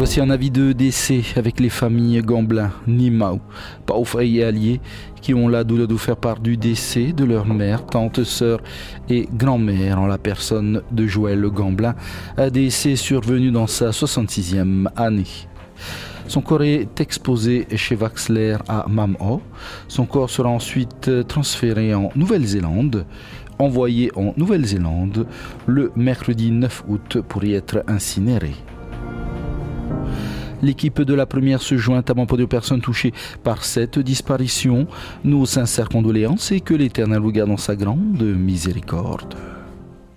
Voici un avis de décès avec les familles Gamblin, Nimau, Pauf et Alliés qui ont la douleur de faire part du décès de leur mère, tante, sœur et grand-mère en la personne de Joël Gamblin, un décès survenu dans sa 66e année. Son corps est exposé chez Waxler à Mamho. Son corps sera ensuite transféré en Nouvelle-Zélande, envoyé en Nouvelle-Zélande le mercredi 9 août pour y être incinéré. L'équipe de la première se joint à pour aux personnes touchées par cette disparition. Nos sincères condoléances et que l'Éternel vous garde dans sa grande miséricorde.